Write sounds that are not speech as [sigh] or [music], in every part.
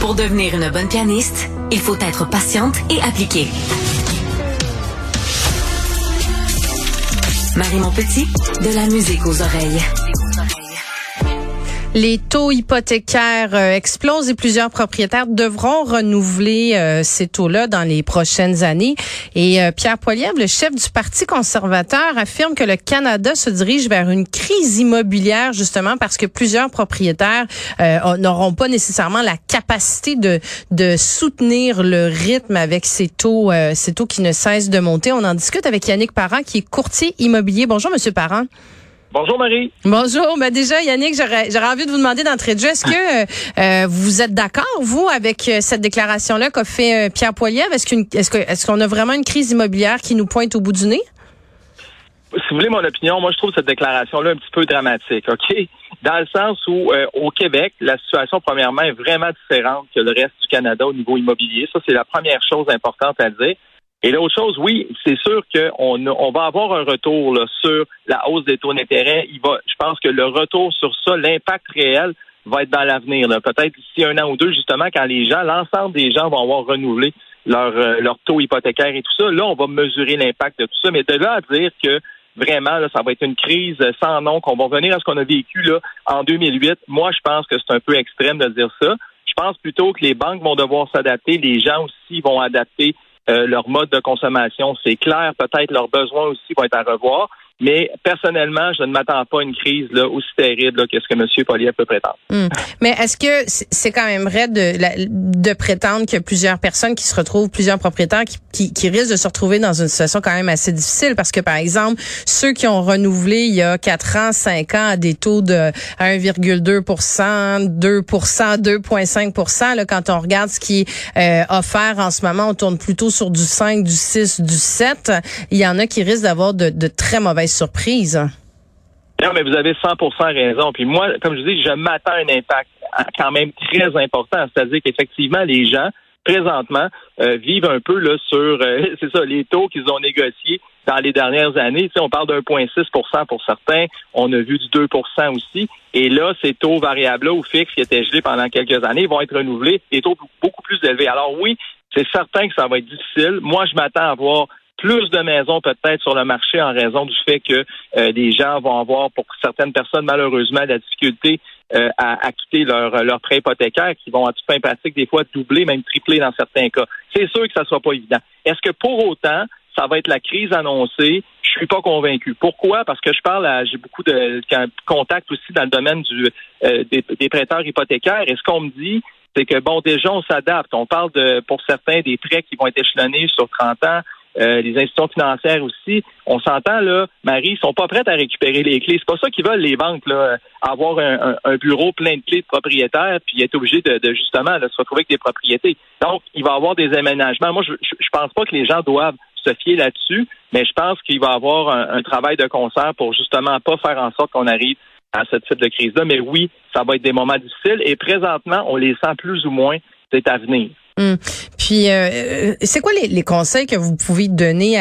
Pour devenir une bonne pianiste, il faut être patiente et appliquée. Marie Montpetit, de la musique aux oreilles. Les taux hypothécaires euh, explosent et plusieurs propriétaires devront renouveler euh, ces taux-là dans les prochaines années. Et euh, Pierre Poilievre, le chef du Parti conservateur, affirme que le Canada se dirige vers une crise immobilière justement parce que plusieurs propriétaires n'auront pas nécessairement la capacité de, de soutenir le rythme avec ces taux, ces taux qui ne cessent de monter. On en discute avec Yannick Parent, qui est courtier immobilier. Bonjour, Monsieur Parent. Bonjour Marie. Bonjour. Ben déjà, Yannick, j'aurais envie de vous demander d'entrée de jeu, est-ce que euh, vous êtes d'accord, vous, avec euh, cette déclaration-là qu'a fait euh, Pierre Poilievre? Est-ce qu'on est que, est qu'on a vraiment une crise immobilière qui nous pointe au bout du nez? Si vous voulez mon opinion, moi je trouve cette déclaration-là un petit peu dramatique, OK? Dans le sens où au Québec, la situation, premièrement, est vraiment différente que le reste du Canada au niveau immobilier. Ça, c'est la première chose importante à dire. Et l'autre chose, oui, c'est sûr qu'on on va avoir un retour là, sur la hausse des taux d'intérêt. Il va, je pense que le retour sur ça, l'impact réel va être dans l'avenir. Peut-être d'ici un an ou deux, justement, quand les gens, l'ensemble des gens vont avoir renouvelé leur, euh, leur taux hypothécaire et tout ça. Là, on va mesurer l'impact de tout ça. Mais de là à dire que vraiment, là, ça va être une crise sans nom, qu'on va revenir à ce qu'on a vécu là, en 2008, moi, je pense que c'est un peu extrême de dire ça. Je pense plutôt que les banques vont devoir s'adapter, les gens aussi vont adapter leur mode de consommation. C'est clair, peut-être leurs besoins aussi vont être à revoir. Mais personnellement, je ne m'attends pas à une crise là, aussi terrible que ce que M. Poliev peut prétendre. Hmm. Mais est-ce que c'est quand même vrai de, prétendre que plusieurs personnes qui se retrouvent, plusieurs propriétaires qui, qui, risquent de se retrouver dans une situation quand même assez difficile? Parce que, par exemple, ceux qui ont renouvelé il y a 4 ans, 5 ans à des taux de 1,2% 2% 2,5 là, quand on regarde ce qui est euh, offert en ce moment, on tourne plutôt sur du 5, du 6, du 7. Il y en a qui risquent d'avoir de, de très mauvaises surprise. Non, mais vous avez 100% raison. Puis moi, comme je dis, je m'attends à un impact quand même très important. C'est-à-dire qu'effectivement, les gens, présentement, euh, vivent un peu sur, euh, [laughs] c'est ça, les taux qu'ils ont négociés dans les dernières années. On parle d'un point 6 pour certains. On a vu du 2% aussi. Et là, ces taux variables-là ou fixes qui étaient gelés pendant quelques années vont être renouvelés. Des taux beaucoup plus élevés. Alors oui, c'est certain que ça va être difficile. Moi, je m'attends à voir plus de maisons peut-être sur le marché en raison du fait que euh, des gens vont avoir, pour certaines personnes, malheureusement, la difficulté euh, à acquitter leur, leur prêt hypothécaire qui vont à toute fin pratique des fois doubler, même tripler dans certains cas. C'est sûr que ça ne sera pas évident. Est-ce que pour autant, ça va être la crise annoncée? Je suis pas convaincu. Pourquoi? Parce que je parle à, j'ai beaucoup de contacts aussi dans le domaine du, euh, des, des prêteurs hypothécaires. Et ce qu'on me dit, c'est que bon, déjà, on s'adapte. On parle de, pour certains, des prêts qui vont être échelonnés sur 30 ans. Euh, les institutions financières aussi. On s'entend là, Marie, ils sont pas prêtes à récupérer les clés. C'est pas ça qu'ils veulent les banques là, avoir un, bureau plein de clés de propriétaires puis être obligé de, justement se retrouver avec des propriétés. Donc, il va y avoir des aménagements. Moi, je, je, pense pas que les gens doivent se fier là-dessus, mais je pense qu'il va y avoir un, travail de concert pour justement pas faire en sorte qu'on arrive à ce type de crise-là. Mais oui, ça va être des moments difficiles et présentement, on les sent plus ou moins. C'est à venir. Hum. Puis, euh, c'est quoi les, conseils que vous pouvez donner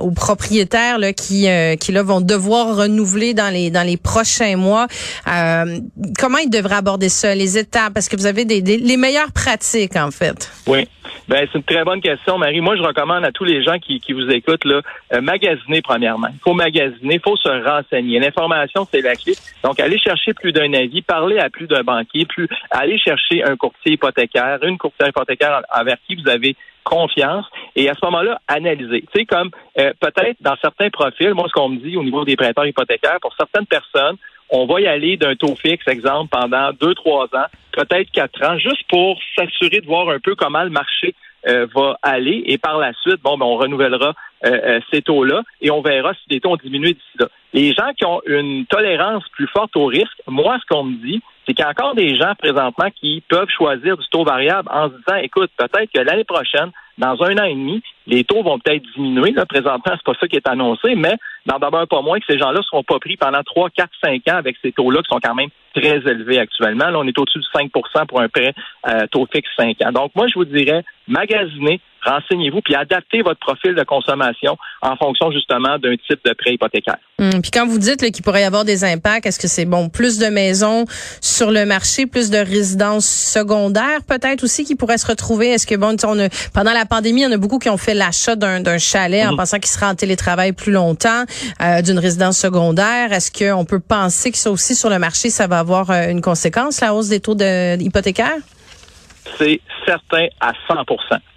aux propriétaires qui, euh, qui là, vont devoir renouveler dans les, dans les prochains mois? Euh, comment ils devraient aborder ça, les étapes? Parce que vous avez des, les meilleures pratiques, en fait. Oui. Ben, c'est une très bonne question, Marie. Moi, je recommande à tous les gens qui, qui vous écoutent, là, magasiner premièrement. Il faut magasiner, il faut se renseigner. L'information, c'est la clé. Donc, aller chercher plus d'un avis, parler à plus d'un banquier, plus aller chercher un courtier hypothécaire, une courtière hypothécaire envers qui vous avez confiance et à ce moment-là, analyser. Tu sais, comme euh, peut-être dans certains profils, moi, ce qu'on me dit au niveau des prêteurs hypothécaires, pour certaines personnes, on va y aller d'un taux fixe, exemple, pendant deux, trois ans, peut-être quatre ans, juste pour s'assurer de voir un peu comment le marché euh, va aller et par la suite, bon, ben, on renouvellera euh, ces taux-là et on verra si les taux ont diminué d'ici là. Les gens qui ont une tolérance plus forte au risque, moi, ce qu'on me dit, c'est qu'il y a encore des gens présentement qui peuvent choisir du taux variable en se disant, écoute, peut-être que l'année prochaine, dans un an et demi, les taux vont peut-être diminuer. Là, présentement, c'est pas ça qui est annoncé, mais n'en demeure pas moins que ces gens-là ne seront pas pris pendant 3, 4, 5 ans avec ces taux-là qui sont quand même très élevés actuellement. Là, on est au-dessus de 5% pour un prêt euh, taux fixe 5 ans. Donc, moi, je vous dirais, magasinez, renseignez-vous, puis adaptez votre profil de consommation en fonction justement d'un type de prêt hypothécaire. Hum, puis quand vous dites qu'il pourrait y avoir des impacts, est-ce que c'est bon plus de maisons sur le marché, plus de résidences secondaires peut-être aussi qui pourraient se retrouver? Est-ce que bon, on a, pendant la pandémie, il y en a beaucoup qui ont fait l'achat d'un chalet en mhm. pensant qu'il sera en télétravail plus longtemps, euh, d'une résidence secondaire. Est-ce qu'on peut penser que ça aussi sur le marché, ça va avoir euh, une conséquence, la hausse des taux hypothécaires? c'est certain à 100%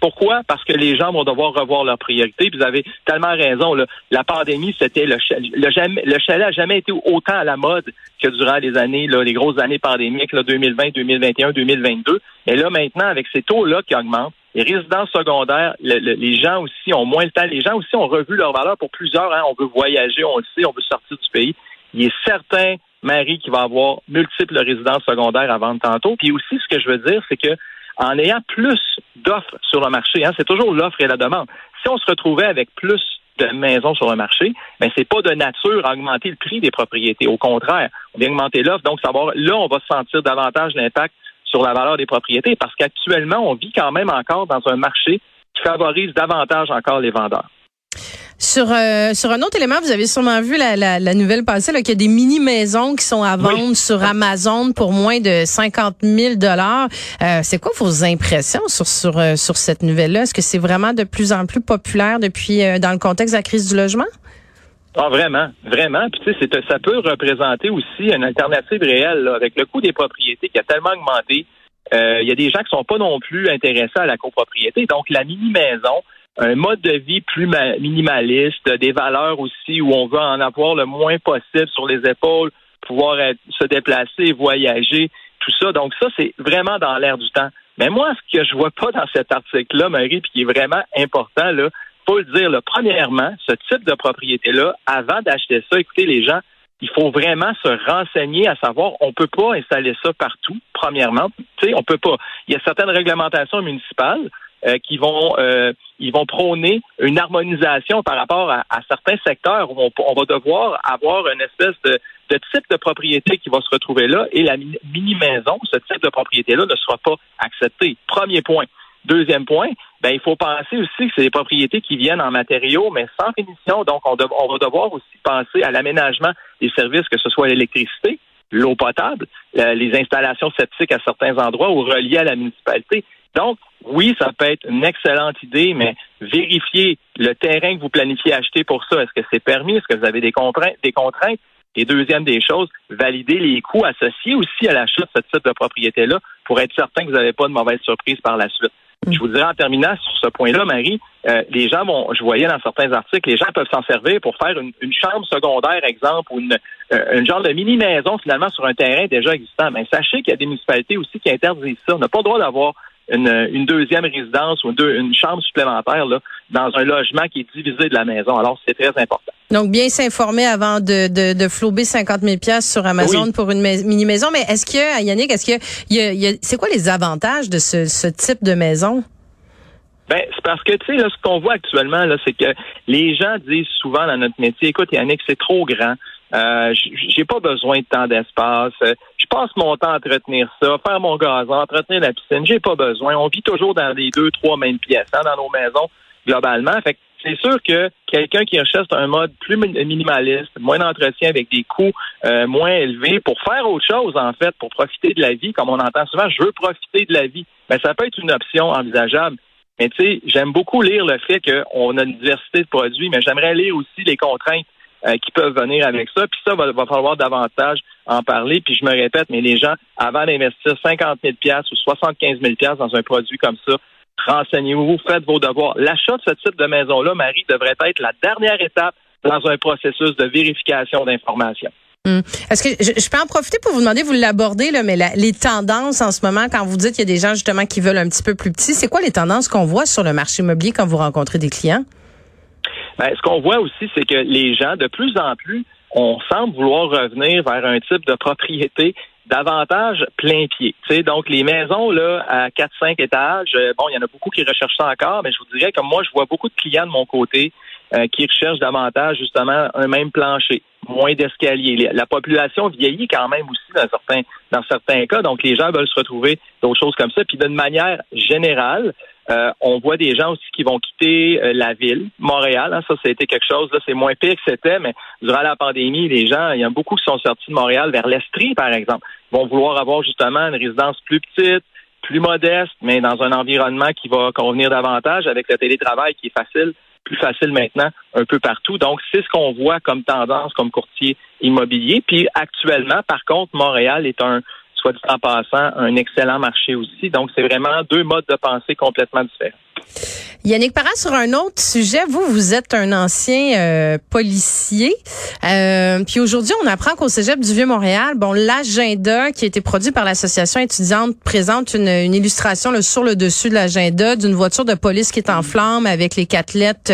Pourquoi? Parce que les gens vont devoir revoir leurs priorités. Vous avez tellement raison. La pandémie, c'était le, chalet. Le, chalet n'a jamais été autant à la mode que durant les années, les grosses années pandémiques, là, 2020, 2021, 2022. Et là, maintenant, avec ces taux-là qui augmentent, les résidences secondaires, les gens aussi ont moins le temps. Les gens aussi ont revu leur valeur pour plusieurs. Hein. On veut voyager, on le sait, on veut sortir du pays. Il est certain Marie qui va avoir multiples résidences secondaires à vendre tantôt. Puis aussi, ce que je veux dire, c'est que en ayant plus d'offres sur le marché, hein, c'est toujours l'offre et la demande. Si on se retrouvait avec plus de maisons sur le marché, mais ben, c'est pas de nature à augmenter le prix des propriétés. Au contraire, on vient augmenter l'offre, donc savoir là, on va sentir davantage l'impact sur la valeur des propriétés parce qu'actuellement, on vit quand même encore dans un marché qui favorise davantage encore les vendeurs. Sur euh, sur un autre élément, vous avez sûrement vu la, la, la nouvelle passée qu'il y a des mini maisons qui sont à vendre sur Amazon pour moins de 50 000 dollars. Euh, c'est quoi vos impressions sur sur euh, sur cette nouvelle-là? Est-ce que c'est vraiment de plus en plus populaire depuis dans le contexte de la crise du logement? Ah, vraiment, vraiment. Puis tu sais, ça peut représenter aussi une alternative réelle avec le coût des propriétés qui a tellement augmenté. Il y a des gens qui sont pas non plus intéressés à la copropriété. Donc, la mini-maison, un mode de vie plus minimaliste, des valeurs aussi où on veut en avoir le moins possible sur les épaules, pouvoir se déplacer, voyager, tout ça. Donc ça, c'est vraiment dans l'air du temps. Mais moi, ce que je vois pas dans cet article-là, Marie, puis qui est vraiment important, là, faut le dire, premièrement, ce type de propriété-là, avant d'acheter ça, écoutez, les gens, il faut vraiment se renseigner à savoir, on peut pas installer ça partout, premièrement. Tu sais, on peut pas. Il y a certaines réglementations municipales euh, qui vont euh, ils vont prôner une harmonisation par rapport à, certains secteurs où on, va devoir avoir une espèce de, de, type de propriété qui va se retrouver là et la mini-maison, ce type de propriété-là ne sera pas accepté. Premier point. Deuxième point, ben, il faut penser aussi que c'est des propriétés qui viennent en matériaux, mais sans finition. Donc, on, on va devoir aussi penser à l'aménagement des services, que ce soit l'électricité, l'eau potable, les installations septiques à certains endroits ou reliées à la municipalité. Donc, oui, ça peut être une excellente idée, mais vérifiez le terrain que vous planifiez acheter pour ça. Est-ce que c'est permis? Est-ce que vous avez des contraintes? Des contraintes? Et deuxième des choses, valider les coûts associés aussi à l'achat de ce type de propriété-là pour être certain que vous n'avez pas de mauvaise surprise par la suite. Mm. Je vous dirais en terminant sur ce point-là, Marie, euh, les gens vont, je voyais dans certains articles, les gens peuvent s'en servir pour faire une, chambre secondaire, exemple, ou une, euh, genre de mini-maison finalement sur un terrain déjà existant. Mais sachez qu'il y a des municipalités aussi qui interdisent ça. On n'a pas le droit d'avoir une, deuxième résidence ou une, chambre supplémentaire là, dans un logement qui est divisé de la maison. Alors, c'est très important. Donc, bien s'informer avant de, de, de flouber 50 000 pièces sur Amazon pour une mini-maison. Mais est-ce que, Yannick, est-ce que, y a, c'est quoi les avantages de ce, ce type de maison? Ben, c'est parce que, tu sais, là, ce qu'on voit actuellement, là, c'est que les gens disent souvent dans notre métier, écoute, Yannick, c'est trop grand. Euh, j'ai pas besoin de tant d'espace. Je passe mon temps à entretenir ça, faire mon gazon, entretenir la piscine. J'ai pas besoin. On vit toujours dans les deux, trois mêmes pièces, hein, dans nos maisons globalement. Fait c'est sûr que quelqu'un qui recherche un mode plus minimaliste, moins d'entretien avec des coûts euh, moins élevés, pour faire autre chose en fait, pour profiter de la vie, comme on entend souvent, je veux profiter de la vie. Ben ça peut être une option envisageable. Mais tu sais, j'aime beaucoup lire le fait qu'on a une diversité de produits, mais j'aimerais lire aussi les contraintes euh, qui peuvent venir avec ça. Puis ça, va, va falloir davantage en parler. Puis je me répète, mais les gens, avant d'investir 50 000 ou 75 000 dans un produit comme ça, renseignez-vous, faites vos devoirs. L'achat de ce type de maison-là, Marie, devrait être la dernière étape dans un processus de vérification d'informations. Hmm. Est-ce que je, peux en profiter pour vous demander, vous l'abordez, là, mais les tendances en ce moment, quand vous dites qu'il y a des gens justement qui veulent un petit peu plus petit, c'est quoi les tendances qu'on voit sur le marché immobilier quand vous rencontrez des clients? Ben, ce qu'on voit aussi, c'est que les gens, de plus en plus, on semble vouloir revenir vers un type de propriété davantage plein pied. sais, donc, les maisons là à 4-5 étages, euh, bon, il y en a beaucoup qui recherchent ça encore, mais je vous dirais que moi, je vois beaucoup de clients de mon côté euh, qui recherchent davantage justement un même plancher, moins d'escaliers. La population vieillit quand même aussi dans certains dans certains cas, donc les gens veulent se retrouver d'autres choses comme ça. Puis d'une manière générale, euh, on voit des gens aussi qui vont quitter euh, la ville, Montréal. Hein, ça, ça a été quelque chose. Là, c'est moins pire que c'était, mais durant la pandémie, les gens, il y en a beaucoup qui sont sortis de Montréal vers l'Estrie, par exemple. Ils vont vouloir avoir justement une résidence plus petite, plus modeste, mais dans un environnement qui va convenir davantage avec le télétravail qui est facile, plus facile maintenant un peu partout. Donc, c'est ce qu'on voit comme tendance comme courtier immobilier. Puis actuellement, par contre, Montréal est un soit dit en passant, un excellent marché aussi. Donc, c'est vraiment deux modes de pensée complètement différents. Yannick Parra, sur un autre sujet, vous, vous êtes un ancien euh, policier. Euh, puis aujourd'hui, on apprend qu'au Cégep du Vieux-Montréal, bon, l'agenda qui a été produit par l'association étudiante présente une, illustration là, sur le dessus de l'agenda d'une voiture de police qui est en flamme avec les quatre lettres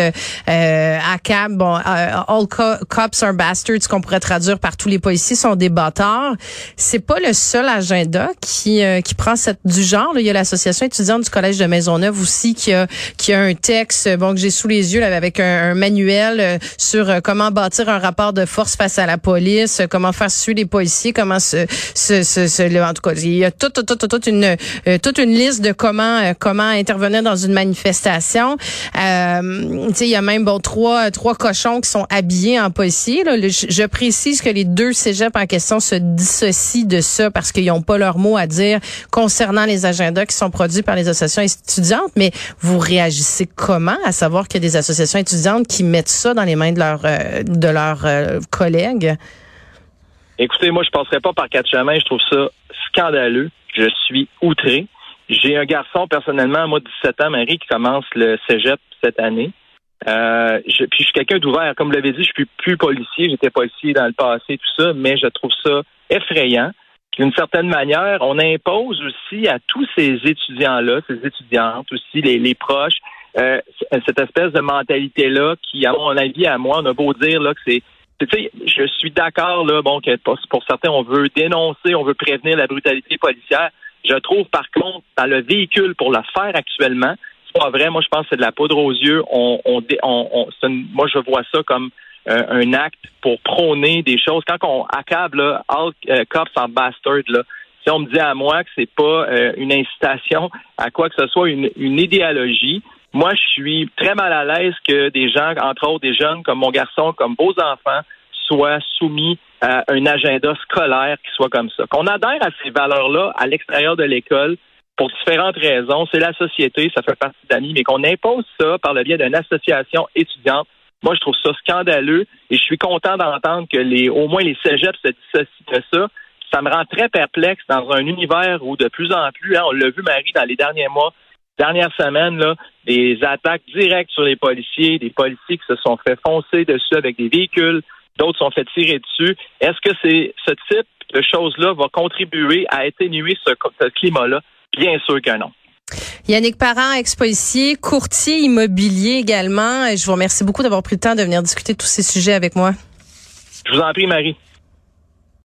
euh, à cab. Bon, all cops are bastards, qu'on pourrait traduire par tous les policiers sont des bâtards. C'est pas le seul agenda qui qui prend cette du genre. Il y a l'association étudiante du Collège de Maisonneuve aussi qui a qui a un texte bon que j'ai sous les yeux avec un, manuel euh, sur euh, comment bâtir un rapport de force face à la police, euh, comment faire suivre les policiers, comment se, se, se, en tout cas il y a toute toute toute, une toute une liste de comment comment intervenir dans une manifestation. Euh, il y a même bon trois trois cochons qui sont habillés en policier. Là. je, précise que les deux cégeps en question se dissocient de ça parce qu'ils n'ont pas leur mot à dire concernant les agendas qui sont produits par les associations étudiantes, mais vous réagissez comment? À savoir qu'il y a des associations étudiantes qui mettent ça dans les mains de leurs euh, de leurs euh, collègues? Écoutez, moi, je passerai pas par quatre chemins. Je trouve ça scandaleux. Je suis outré. J'ai un garçon, personnellement, moi, 17 ans, Marie, qui commence le cégep cette année. Euh, puis je suis quelqu'un d'ouvert. Comme vous l'avez dit, je suis plus policier. J'étais policier dans le passé, tout ça, mais je trouve ça effrayant d'une certaine manière, on impose aussi à tous ces étudiants-là, ces étudiantes aussi, les, proches, euh, cette espèce de mentalité-là qui, à mon avis, à moi, on a beau dire là, que c'est je suis d'accord là, bon, que pour, certains, on veut dénoncer, on veut prévenir la brutalité policière. Je trouve, par contre, dans le véhicule pour le faire actuellement, c'est pas vrai. Moi, je pense que c'est de la poudre aux yeux. On, on, on, moi, je vois ça comme euh, un acte pour prôner des choses. Quand on accable là, all euh, cops en bastard, là, si on me dit à moi que c'est pas euh, une incitation à quoi que ce soit, une, une idéologie, moi je suis très mal à l'aise que des gens, entre autres des jeunes comme mon garçon, comme vos enfants, soient soumis à un agenda scolaire qui soit comme ça. Qu'on adhère à ces valeurs-là à l'extérieur de l'école pour différentes raisons. C'est la société, ça fait partie d'amis, mais qu'on impose ça par le biais d'une association étudiante moi, je trouve ça scandaleux et je suis content d'entendre que les, au moins les cégeps se dissocient de ça. Ça me rend très perplexe dans un univers où de plus en plus, hein, on l'a vu, Marie, dans les derniers mois, dernières semaines, là, des attaques directes sur les policiers, des policiers qui se sont fait foncer dessus avec des véhicules, d'autres sont fait tirer dessus. Est-ce que c'est ce type de choses-là va contribuer à atténuer ce, ce climat-là? Bien sûr que non. Yannick Parent, ex-policier, courtier immobilier également. Je vous remercie beaucoup d'avoir pris le temps de venir discuter de tous ces sujets avec moi. Je vous en prie, Marie.